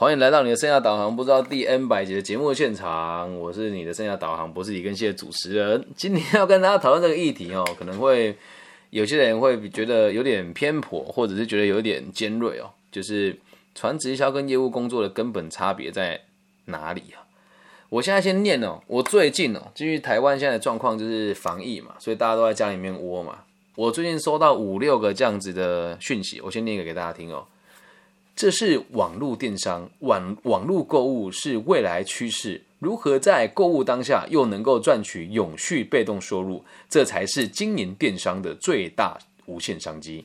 欢迎来到你的生涯导航，不知道第 N 百集的节目现场，我是你的生涯导航博士李根希的主持人。今天要跟大家讨论这个议题哦，可能会有些人会觉得有点偏颇，或者是觉得有点尖锐哦，就是传直销跟业务工作的根本差别在哪里啊？我现在先念哦，我最近哦，基于台湾现在的状况就是防疫嘛，所以大家都在家里面窝嘛。我最近收到五六个这样子的讯息，我先念一个给大家听哦。这是网络电商，网网络购物是未来趋势。如何在购物当下又能够赚取永续被动收入，这才是经营电商的最大无限商机。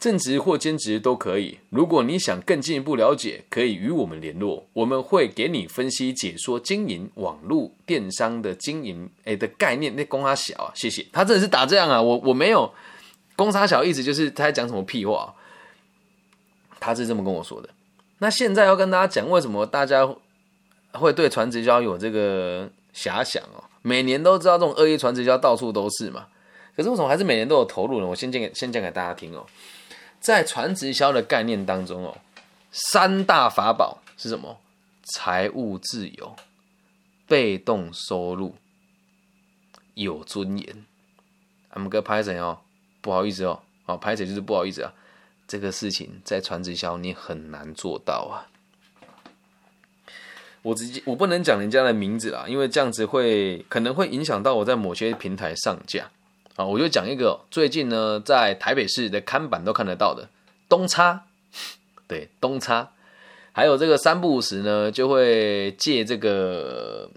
正职或兼职都可以。如果你想更进一步了解，可以与我们联络，我们会给你分析解说经营网络电商的经营诶的概念。那公差小啊，谢谢。他真的是打这样啊，我我没有公差小，意思就是他在讲什么屁话。他是这么跟我说的。那现在要跟大家讲，为什么大家会对传直销有这个遐想哦？每年都知道这种恶意传直销到处都是嘛，可是为什么还是每年都有投入呢？我先讲给先讲给大家听哦。在传直销的概念当中哦，三大法宝是什么？财务自由、被动收入、有尊严。我们哥拍谁哦？不好意思哦，哦拍谁就是不好意思啊。这个事情在传直销你很难做到啊！我直接我不能讲人家的名字啦，因为这样子会可能会影响到我在某些平台上架啊。我就讲一个最近呢，在台北市的看板都看得到的东差，对东差，还有这个三不五时呢，就会借这个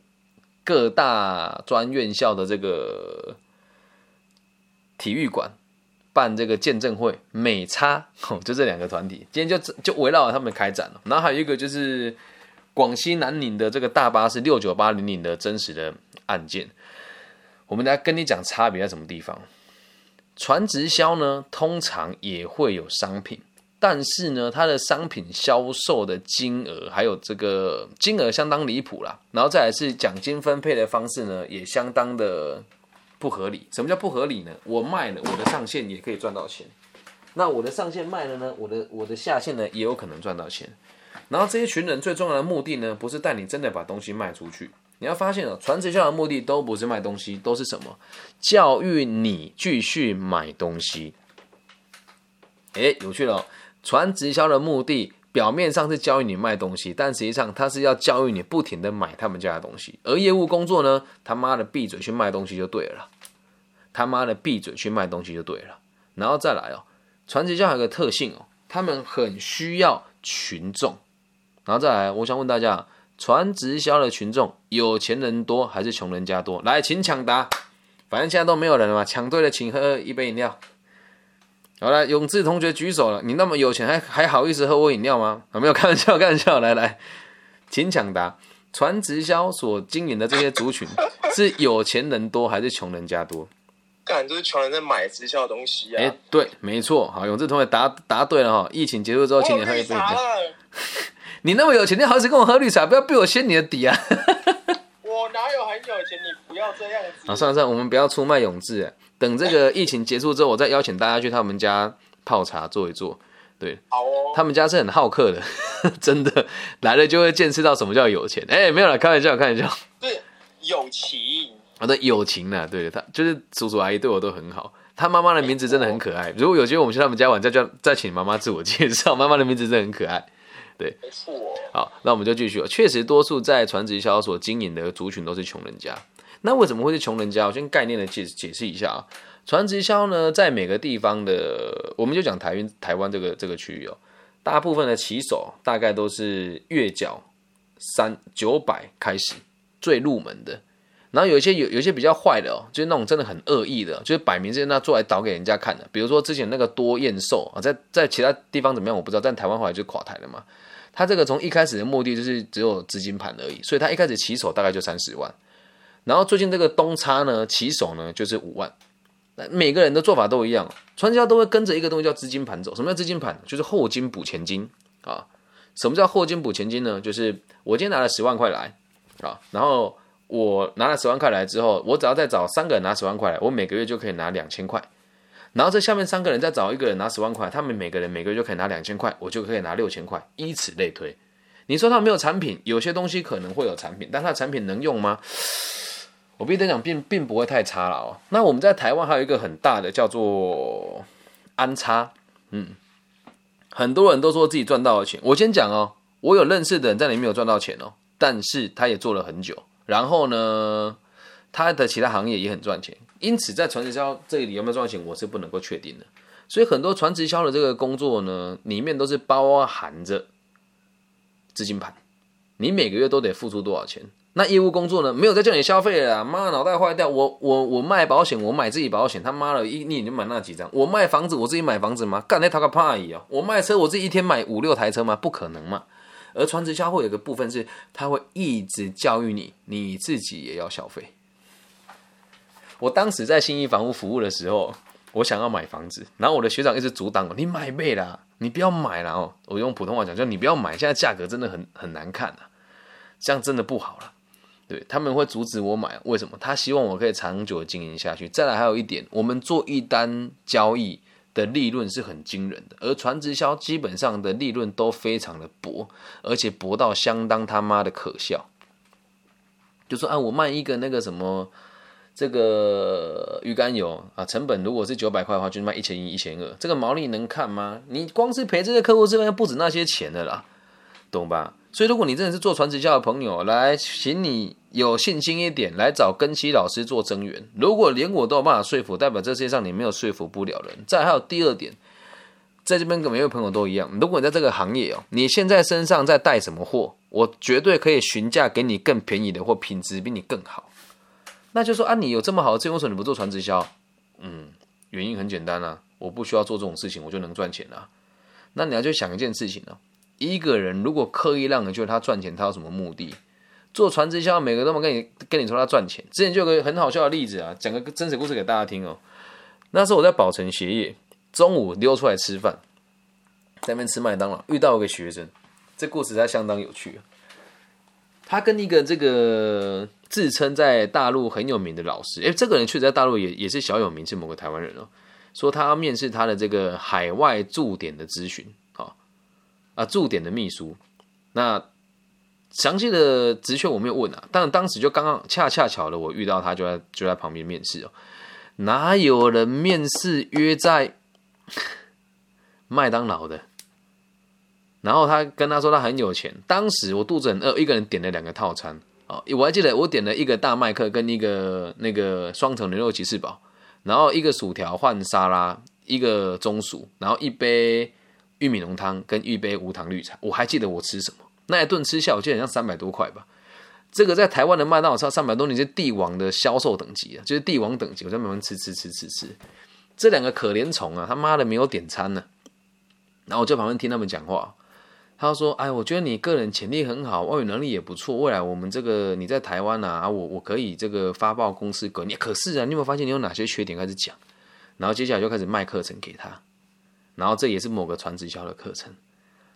各大专院校的这个体育馆。办这个见证会，美差 哦，就这两个团体，今天就就围绕他们开展了。然后还有一个就是广西南宁的这个大巴是六九八零零的真实的案件。我们来跟你讲差别在什么地方。传直销呢，通常也会有商品，但是呢，它的商品销售的金额还有这个金额相当离谱啦。然后再来是奖金分配的方式呢，也相当的。不合理，什么叫不合理呢？我卖了，我的上线也可以赚到钱。那我的上线卖了呢？我的我的下线呢也有可能赚到钱。然后这些群人最重要的目的呢，不是带你真的把东西卖出去。你要发现哦，传直销的目的都不是卖东西，都是什么？教育你继续买东西。哎，有趣了，传直销的目的。表面上是教育你卖东西，但实际上他是要教育你不停的买他们家的东西。而业务工作呢，他妈的闭嘴去卖东西就对了，他妈的闭嘴去卖东西就对了。然后再来哦，传直销有个特性哦，他们很需要群众。然后再来，我想问大家，传直销的群众，有钱人多还是穷人家多？来，请抢答。反正现在都没有人了嘛，抢对了，请喝一杯饮料。好了，永志同学举手了。你那么有钱，还还好意思喝我饮料吗？有没有开玩笑？开玩笑。来来，请抢答。传直销所经营的这些族群，是有钱人多还是穷人家多？干，都是穷人在买直销的东西啊。哎，对，没错。好，永志同学答答对了哈。疫情结束之后，请你喝一杯。你那么有钱，你好意思跟我喝绿茶？不要逼我掀你的底啊！我哪有很有钱？你不要这样子。啊，算了算了，我们不要出卖永志。等这个疫情结束之后，我再邀请大家去他们家泡茶坐一坐。对，好哦。他们家是很好客的，真的来了就会见识到什么叫有钱。哎，没有了，开玩笑，开玩笑。对，友情。我的友情呢？对他就是叔叔阿姨对我都很好。他妈妈的名字真的很可爱。如果有机会我们去他们家玩，再叫再请妈妈自我介绍。妈妈的名字真的很可爱。对，没错。好，那我们就继续。确实，多数在传直销所经营的族群都是穷人家。那为什么会是穷人家？我先概念的解解释一下啊。传直销呢，在每个地方的，我们就讲台湾台湾这个这个区域哦，大部分的起手大概都是月缴三九百开始最入门的。然后有一些有有一些比较坏的哦，就是那种真的很恶意的，就是摆明是那做来倒给人家看的。比如说之前那个多燕寿啊，在在其他地方怎么样我不知道，但台湾后来就垮台了嘛。他这个从一开始的目的就是只有资金盘而已，所以他一开始起手大概就三十万。然后最近这个东差呢，起手呢就是五万。那每个人的做法都一样，传销都会跟着一个东西叫资金盘走。什么叫资金盘？就是后金补前金啊。什么叫后金补前金呢？就是我今天拿了十万块来啊，然后我拿了十万块来之后，我只要再找三个人拿十万块来，我每个月就可以拿两千块。然后这下面三个人再找一个人拿十万块，他们每个人每个月就可以拿两千块，我就可以拿六千块，以此类推。你说他没有产品，有些东西可能会有产品，但他的产品能用吗？我必须得讲，并并不会太差了哦。那我们在台湾还有一个很大的叫做安插，嗯，很多人都说自己赚到了钱。我先讲哦，我有认识的人在里面有赚到钱哦，但是他也做了很久。然后呢，他的其他行业也很赚钱。因此，在传直销这里有没有赚钱，我是不能够确定的。所以，很多传直销的这个工作呢，里面都是包含着资金盘，你每个月都得付出多少钱。那业务工作呢？没有在叫你消费了，妈脑袋坏掉！我我我卖保险，我买自己保险，他妈的一你就买那几张。我卖房子，我自己买房子吗？干那他个怕一哦！我卖车，我自己一天买五六台车吗？不可能嘛！而传直销会有个部分是，他会一直教育你，你自己也要消费。我当时在新义房屋服务的时候，我想要买房子，然后我的学长一直阻挡我：“你买呗啦，你不要买了哦！”我用普通话讲，就你不要买，现在价格真的很很难看啊，这样真的不好了。对他们会阻止我买，为什么？他希望我可以长久经营下去。再来还有一点，我们做一单交易的利润是很惊人的，而传直销基本上的利润都非常的薄，而且薄到相当他妈的可笑。就说啊，我卖一个那个什么这个鱼肝油啊，成本如果是九百块的话，就卖一千一、一千二，这个毛利能看吗？你光是赔这些客户这边不止那些钱的啦，懂吧？所以，如果你真的是做传直销的朋友，来，请你有信心一点，来找根基老师做增援。如果连我都有办法说服，代表这世界上你没有说服不了人。再还有第二点，在这边跟每位朋友都一样，如果你在这个行业哦，你现在身上在带什么货，我绝对可以询价给你更便宜的或品质比你更好。那就说啊，你有这么好的资源，为什么你不做传直销？嗯，原因很简单啊，我不需要做这种事情，我就能赚钱啊。那你要去想一件事情呢。一个人如果刻意让人觉得他赚钱，他有什么目的？做传直销，每个都跟你跟你说他赚钱。之前就有个很好笑的例子啊，讲个真实故事给大家听哦。那时候我在宝城鞋业，中午溜出来吃饭，在那边吃麦当劳，遇到一个学生，这故事还相当有趣。他跟一个这个自称在大陆很有名的老师，诶，这个人确实在大陆也也是小有名，是某个台湾人哦，说他要面试他的这个海外驻点的咨询。啊，驻点的秘书，那详细的职缺我没有问啊，但当时就刚刚恰恰巧了，我遇到他就在就在旁边面试哦，哪有人面试约在麦当劳的？然后他跟他说他很有钱，当时我肚子很饿，一个人点了两个套餐哦，我还记得我点了一个大麦克跟一个那个双层牛肉吉士堡，然后一个薯条换沙拉，一个中薯，然后一杯。玉米浓汤跟一杯无糖绿茶，我还记得我吃什么那一顿吃下，我记得好像三百多块吧。这个在台湾的麦当劳超三百多，你是帝王的销售等级啊，就是帝王等级。我在慢慢吃吃吃吃吃，这两个可怜虫啊，他妈的没有点餐呢。然后我就旁边听他们讲话，他说：“哎，我觉得你个人潜力很好，外语能力也不错，未来我们这个你在台湾啊，我我可以这个发报公司给你。可是啊，你有没有发现你有哪些缺点？开始讲，然后接下来就开始卖课程给他。”然后这也是某个传直销的课程，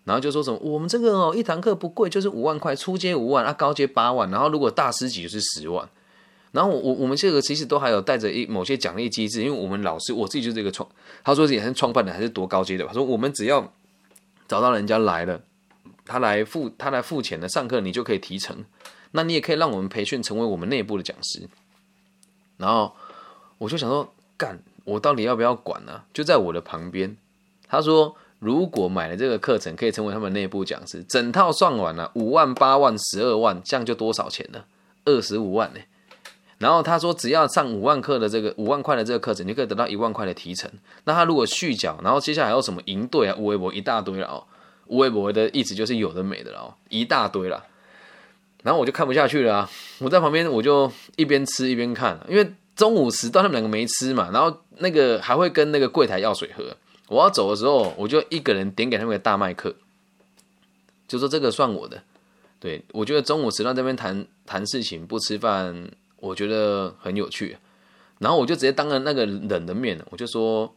然后就说什么我们这个哦一堂课不贵，就是五万块，初阶五万啊，高阶八万，然后如果大师级就是十万。然后我我我们这个其实都还有带着一某些奖励机制，因为我们老师我自己就是这个创，他说自己是创办的还是多高阶的，他说我们只要找到人家来了，他来付他来付钱的上课，你就可以提成，那你也可以让我们培训成为我们内部的讲师。然后我就想说，干我到底要不要管呢？就在我的旁边。他说：“如果买了这个课程，可以成为他们内部讲师，整套算完了五万、八万、十二万，这样就多少钱呢？二十五万呢。然后他说，只要上五万课的这个五万块的这个课程，你可以得到一万块的提成。那他如果续缴，然后接下来还有什么营队啊、无微博一大堆了哦。无微博的意思就是有的没的了哦，一大堆了。然后我就看不下去了，我在旁边我就一边吃一边看，因为中午时段他们两个没吃嘛，然后那个还会跟那个柜台要水喝。”我要走的时候，我就一个人点给他们个大麦克，就说这个算我的。对我觉得中午时段这边谈谈事情不吃饭，我觉得很有趣。然后我就直接当着那个人的面，我就说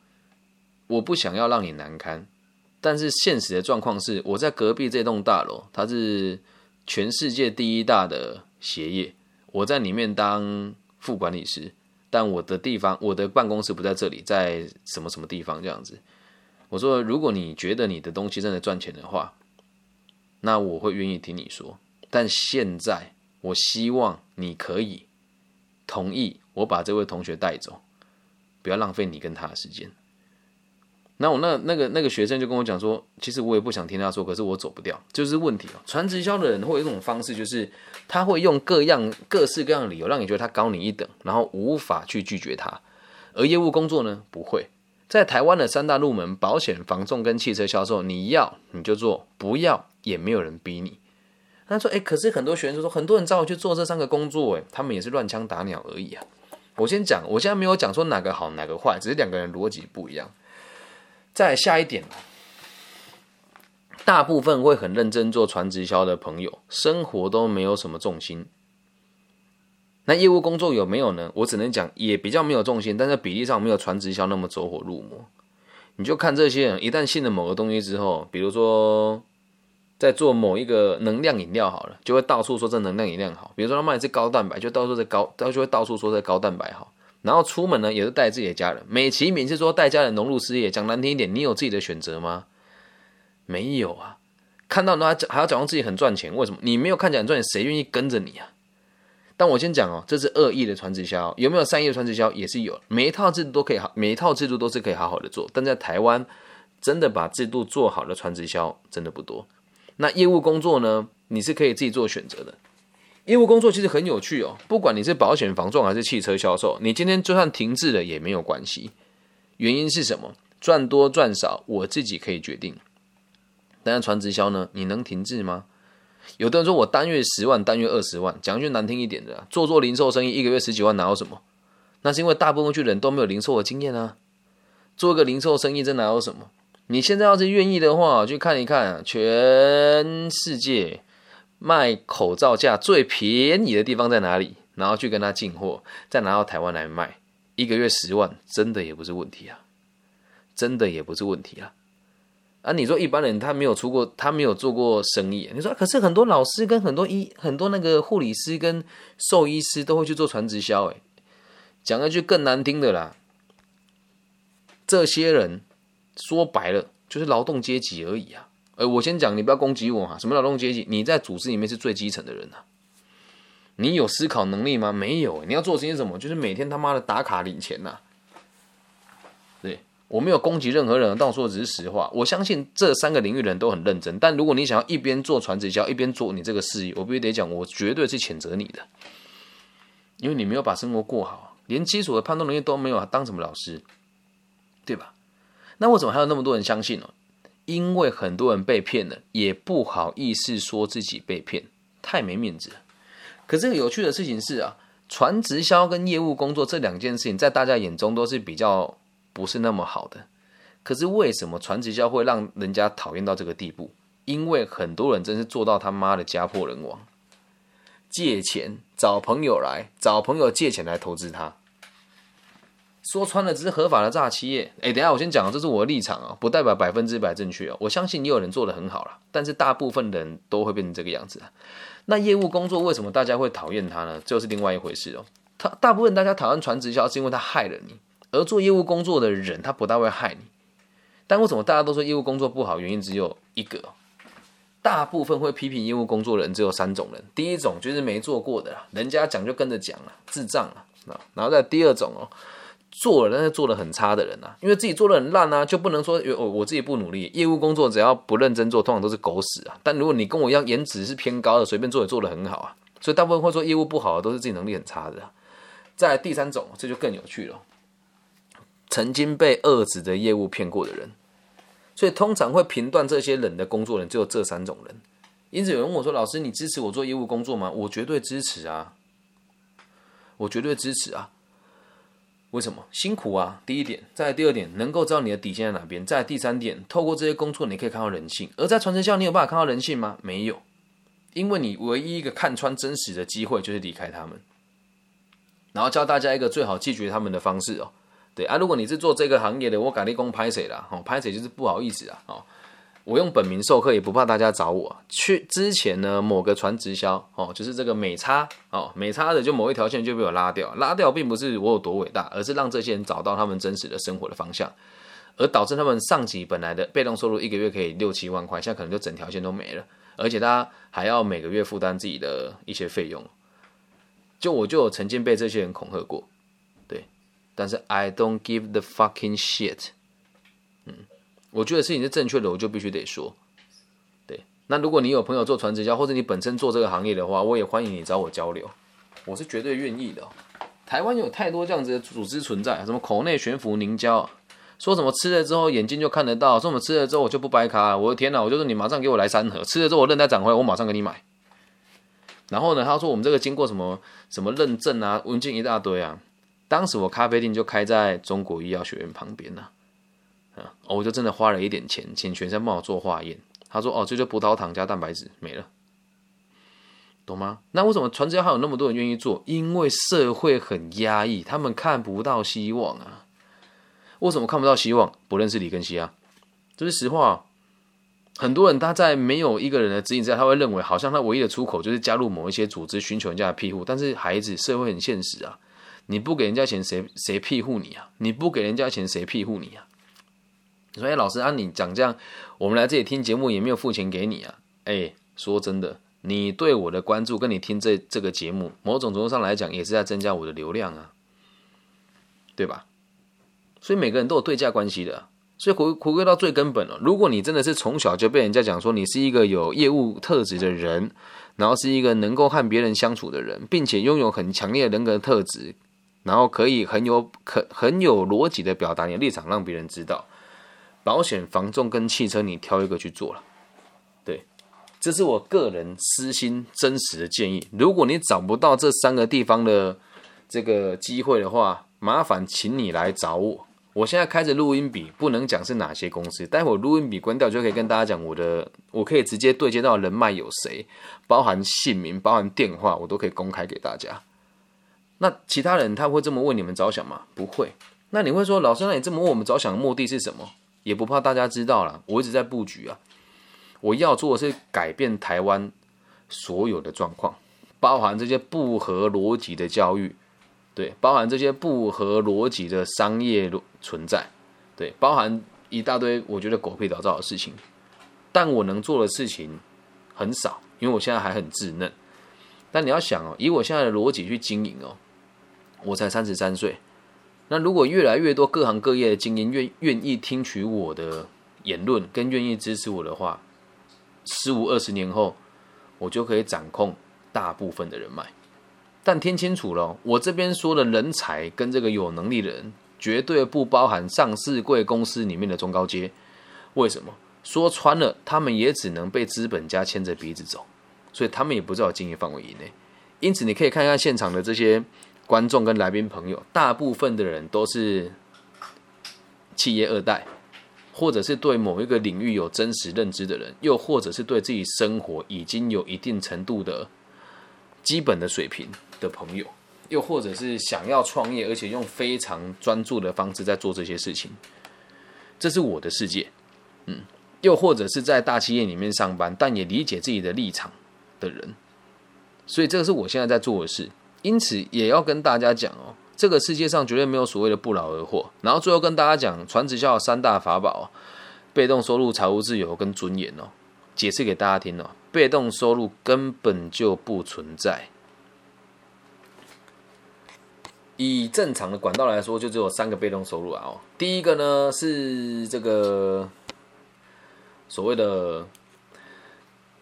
我不想要让你难堪，但是现实的状况是我在隔壁这栋大楼，它是全世界第一大的鞋业，我在里面当副管理师，但我的地方我的办公室不在这里，在什么什么地方这样子。我说，如果你觉得你的东西真的赚钱的话，那我会愿意听你说。但现在，我希望你可以同意我把这位同学带走，不要浪费你跟他的时间。那我那那个那个学生就跟我讲说，其实我也不想听他说，可是我走不掉，就是问题哦。传直销的人会有一种方式，就是他会用各样各式各样的理由，让你觉得他高你一等，然后无法去拒绝他。而业务工作呢，不会在台湾的三大入门保险、房仲跟汽车销售，你要你就做，不要也没有人逼你。他说：“哎，可是很多学生说，很多人找我去做这三个工作，哎，他们也是乱枪打鸟而已啊。”我先讲，我现在没有讲说哪个好哪个坏，只是两个人逻辑不一样。再下一点，大部分会很认真做传直销的朋友，生活都没有什么重心。那业务工作有没有呢？我只能讲也比较没有重心，但是比例上没有传直销那么走火入魔。你就看这些人，一旦信了某个东西之后，比如说在做某一个能量饮料好了，就会到处说这能量饮料好。比如说他卖的是高蛋白，就到处在高，他就会到处说这高蛋白好。然后出门呢，也是带自己的家人。美其名是说带家人融入事业，讲难听一点，你有自己的选择吗？没有啊。看到他还要假装自己很赚钱，为什么？你没有看起来赚钱，谁愿意跟着你啊？但我先讲哦，这是恶意的传直销，有没有善意的传直销？也是有。每一套制度都可以好，每一套制度都是可以好好的做。但在台湾，真的把制度做好的传直销真的不多。那业务工作呢？你是可以自己做选择的。业务工作其实很有趣哦，不管你是保险、房仲还是汽车销售，你今天就算停滞了也没有关系。原因是什么？赚多赚少我自己可以决定。但是传直销呢？你能停滞吗？有的人说我单月十万，单月二十万，讲句难听一点的，做做零售生意，一个月十几万哪有什么？那是因为大部分去人都没有零售的经验啊。做个零售生意，这哪有什么？你现在要是愿意的话，去看一看全世界。卖口罩价最便宜的地方在哪里？然后去跟他进货，再拿到台湾来卖，一个月十万，真的也不是问题啊，真的也不是问题啊。啊，你说一般人他没有出过，他没有做过生意，你说可是很多老师跟很多医，很多那个护理师跟兽医师都会去做传直销，哎，讲一句更难听的啦，这些人说白了就是劳动阶级而已啊。呃，我先讲，你不要攻击我哈。什么劳动阶级？你在组织里面是最基层的人呐。你有思考能力吗？没有。你要做些什么？就是每天他妈的打卡领钱呐。我没有攻击任何人，但我说的只是实话。我相信这三个领域的人都很认真。但如果你想要一边做传直销，一边做你这个事业，我必须得讲，我绝对是谴责你的，因为你没有把生活过好，连基础的判断能力都没有，当什么老师？对吧？那为什么还有那么多人相信呢？因为很多人被骗了，也不好意思说自己被骗，太没面子。可这个有趣的事情是啊，传直销跟业务工作这两件事情，在大家眼中都是比较不是那么好的。可是为什么传直销会让人家讨厌到这个地步？因为很多人真是做到他妈的家破人亡，借钱找朋友来，找朋友借钱来投资他。说穿了，只是合法的诈欺业。哎，等下我先讲，这是我的立场啊，不代表百分之百正确哦。我相信也有人做的很好了，但是大部分人都会变成这个样子。那业务工作为什么大家会讨厌他呢？就是另外一回事哦。他大部分大家讨厌传直销，是因为他害了你。而做业务工作的人，他不大会害你。但为什么大家都说业务工作不好？原因只有一个，大部分会批评业务工作的人只有三种人。第一种就是没做过的，人家讲就跟着讲了，智障啊。然后再第二种哦。做了，但是做的很差的人啊，因为自己做的很烂啊，就不能说我我自己不努力。业务工作只要不认真做，通常都是狗屎啊。但如果你跟我一样，颜值是偏高的，随便做也做的很好啊。所以大部分会说业务不好的，都是自己能力很差的。在第三种，这就更有趣了，曾经被二子的业务骗过的人。所以通常会评断这些人的工作人，只有这三种人。因此有人问我说：“老师，你支持我做业务工作吗？”我绝对支持啊，我绝对支持啊。为什么辛苦啊？第一点，在第二点，能够知道你的底线在哪边。在第三点，透过这些工作，你可以看到人性。而在传承销，你有办法看到人性吗？没有，因为你唯一一个看穿真实的机会就是离开他们。然后教大家一个最好拒绝他们的方式哦。对啊，如果你是做这个行业的，我改立功拍谁啦？哦，拍谁就是不好意思啊，哦。我用本名授课也不怕大家找我。去之前呢，某个传直销哦，就是这个美差哦，美差的就某一条线就被我拉掉，拉掉并不是我有多伟大，而是让这些人找到他们真实的生活的方向，而导致他们上级本来的被动收入一个月可以六七万块，现在可能就整条线都没了。而且他还要每个月负担自己的一些费用。就我就曾经被这些人恐吓过，但是 I don't give the fucking shit。嗯，我觉得事情是正确的，我就必须得说。对，那如果你有朋友做传直销，或者你本身做这个行业的话，我也欢迎你找我交流，我是绝对愿意的。台湾有太多这样子的组织存在，什么口内悬浮凝胶，说什么吃了之后眼睛就看得到，说什么吃了之后我就不掰卡，我的天哪，我就说你马上给我来三盒，吃了之后我韧带长回来，我马上给你买。然后呢，他说我们这个经过什么什么认证啊，文件一大堆啊。当时我咖啡店就开在中国医药学院旁边呢，啊，我就真的花了一点钱，请全生帮我做化验。他说哦，这就葡萄糖加蛋白质没了，懂吗？那为什么传直销还有那么多人愿意做？因为社会很压抑，他们看不到希望啊。为什么看不到希望？不认识李根熙啊，这是实话。很多人他在没有一个人的指引之下，他会认为好像他唯一的出口就是加入某一些组织，寻求人家的庇护。但是孩子，社会很现实啊，你不给人家钱，谁谁庇护你啊？你不给人家钱，谁庇护你啊？所以老师按你讲这样，我们来这里听节目也没有付钱给你啊。哎，说真的，你对我的关注，跟你听这这个节目，某种程度上来讲，也是在增加我的流量啊，对吧？所以每个人都有对价关系的。所以回回归到最根本了，如果你真的是从小就被人家讲说你是一个有业务特质的人，然后是一个能够和别人相处的人，并且拥有很强烈人格特质，然后可以很有可很有逻辑的表达你的立场，让别人知道，保险、房重跟汽车你挑一个去做了，对，这是我个人私心真实的建议。如果你找不到这三个地方的这个机会的话，麻烦请你来找我。我现在开着录音笔，不能讲是哪些公司。待会录音笔关掉，就可以跟大家讲我的，我可以直接对接到人脉有谁，包含姓名、包含电话，我都可以公开给大家。那其他人他会这么为你们着想吗？不会。那你会说，老师，那你这么为我们着想的目的是什么？也不怕大家知道了，我一直在布局啊。我要做的是改变台湾所有的状况，包含这些不合逻辑的教育。对，包含这些不合逻辑的商业存在，对，包含一大堆我觉得狗屁倒灶的事情，但我能做的事情很少，因为我现在还很稚嫩。但你要想哦，以我现在的逻辑去经营哦，我才三十三岁。那如果越来越多各行各业的精英愿愿意听取我的言论，跟愿意支持我的话，十五二十年后，我就可以掌控大部分的人脉。但听清楚了，我这边说的人才跟这个有能力的人，绝对不包含上市贵公司里面的中高阶。为什么？说穿了，他们也只能被资本家牵着鼻子走，所以他们也不在我经营范围以内。因此，你可以看看现场的这些观众跟来宾朋友，大部分的人都是企业二代，或者是对某一个领域有真实认知的人，又或者是对自己生活已经有一定程度的基本的水平。的朋友，又或者是想要创业，而且用非常专注的方式在做这些事情，这是我的世界。嗯，又或者是在大企业里面上班，但也理解自己的立场的人，所以这个是我现在在做的事。因此，也要跟大家讲哦，这个世界上绝对没有所谓的不劳而获。然后最后跟大家讲，传直销三大法宝：被动收入、财务自由跟尊严哦。解释给大家听哦，被动收入根本就不存在。以正常的管道来说，就只有三个被动收入啊。哦，第一个呢是这个所谓的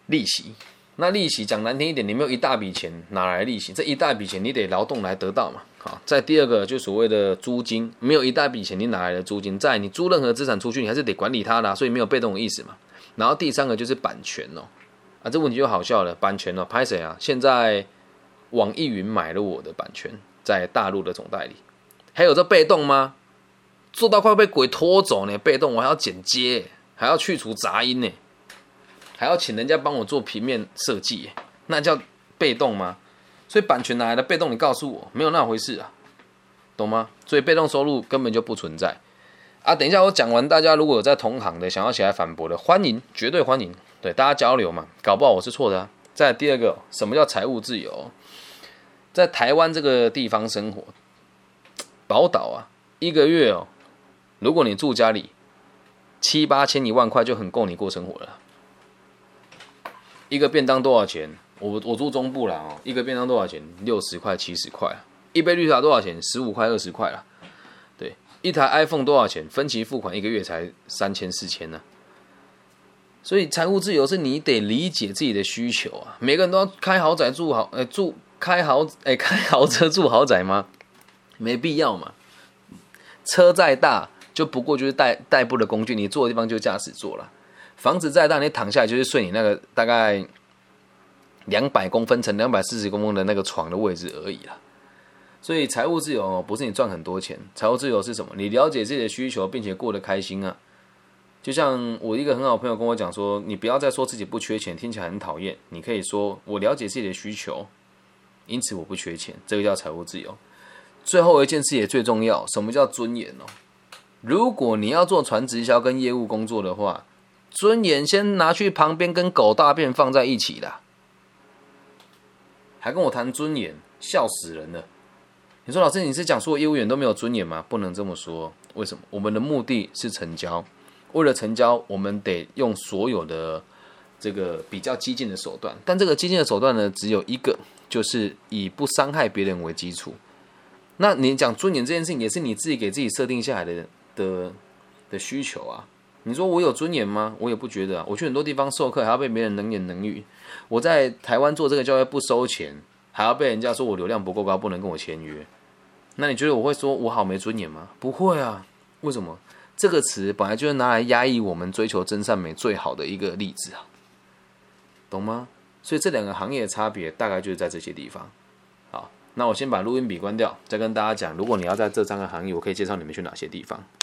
利息。那利息讲难听一点，你没有一大笔钱，哪来利息？这一大笔钱你得劳动来得到嘛。好，在第二个就所谓的租金，没有一大笔钱，你哪来的租金？在你租任何资产出去，你还是得管理它的，所以没有被动的意思嘛。然后第三个就是版权哦，啊，这问题就好笑了，版权哦，拍谁啊？现在网易云买了我的版权。在大陆的总代理，还有这被动吗？做到快被鬼拖走呢！被动我还要剪接，还要去除杂音呢，还要请人家帮我做平面设计，那叫被动吗？所以版权哪来的被动？你告诉我，没有那回事啊，懂吗？所以被动收入根本就不存在啊！等一下我讲完，大家如果有在同行的想要起来反驳的，欢迎，绝对欢迎，对大家交流嘛，搞不好我是错的啊。再第二个，什么叫财务自由？在台湾这个地方生活，宝岛啊，一个月哦，如果你住家里，七八千一万块就很够你过生活了。一个便当多少钱？我我住中部啦哦，一个便当多少钱？六十块、七十块。一杯绿茶多少钱？十五块、二十块啦。对，一台 iPhone 多少钱？分期付款一个月才三千、四千呢。所以财务自由是你得理解自己的需求啊。每个人都要开豪宅住好，哎，住开豪哎开豪车住豪宅吗？没必要嘛。车再大，就不过就是代代步的工具，你坐的地方就驾驶座了。房子再大，你躺下来就是睡你那个大概两百公分乘两百四十公分的那个床的位置而已啦。所以财务自由不是你赚很多钱，财务自由是什么？你了解自己的需求，并且过得开心啊。就像我一个很好朋友跟我讲说，你不要再说自己不缺钱，听起来很讨厌。你可以说我了解自己的需求，因此我不缺钱，这个叫财务自由。最后一件事也最重要，什么叫尊严哦？如果你要做传直销跟业务工作的话，尊严先拿去旁边跟狗大便放在一起的，还跟我谈尊严，笑死人了。你说老师，你是讲说业务员都没有尊严吗？不能这么说，为什么？我们的目的是成交。为了成交，我们得用所有的这个比较激进的手段，但这个激进的手段呢，只有一个，就是以不伤害别人为基础。那你讲尊严这件事情，也是你自己给自己设定下来的的的需求啊。你说我有尊严吗？我也不觉得啊。我去很多地方授课，还要被别人冷言冷语；我在台湾做这个教育不收钱，还要被人家说我流量不够高，不能跟我签约。那你觉得我会说我好没尊严吗？不会啊。为什么？这个词本来就是拿来压抑我们追求真善美最好的一个例子啊，懂吗？所以这两个行业的差别大概就是在这些地方。好，那我先把录音笔关掉，再跟大家讲，如果你要在这三个行业，我可以介绍你们去哪些地方。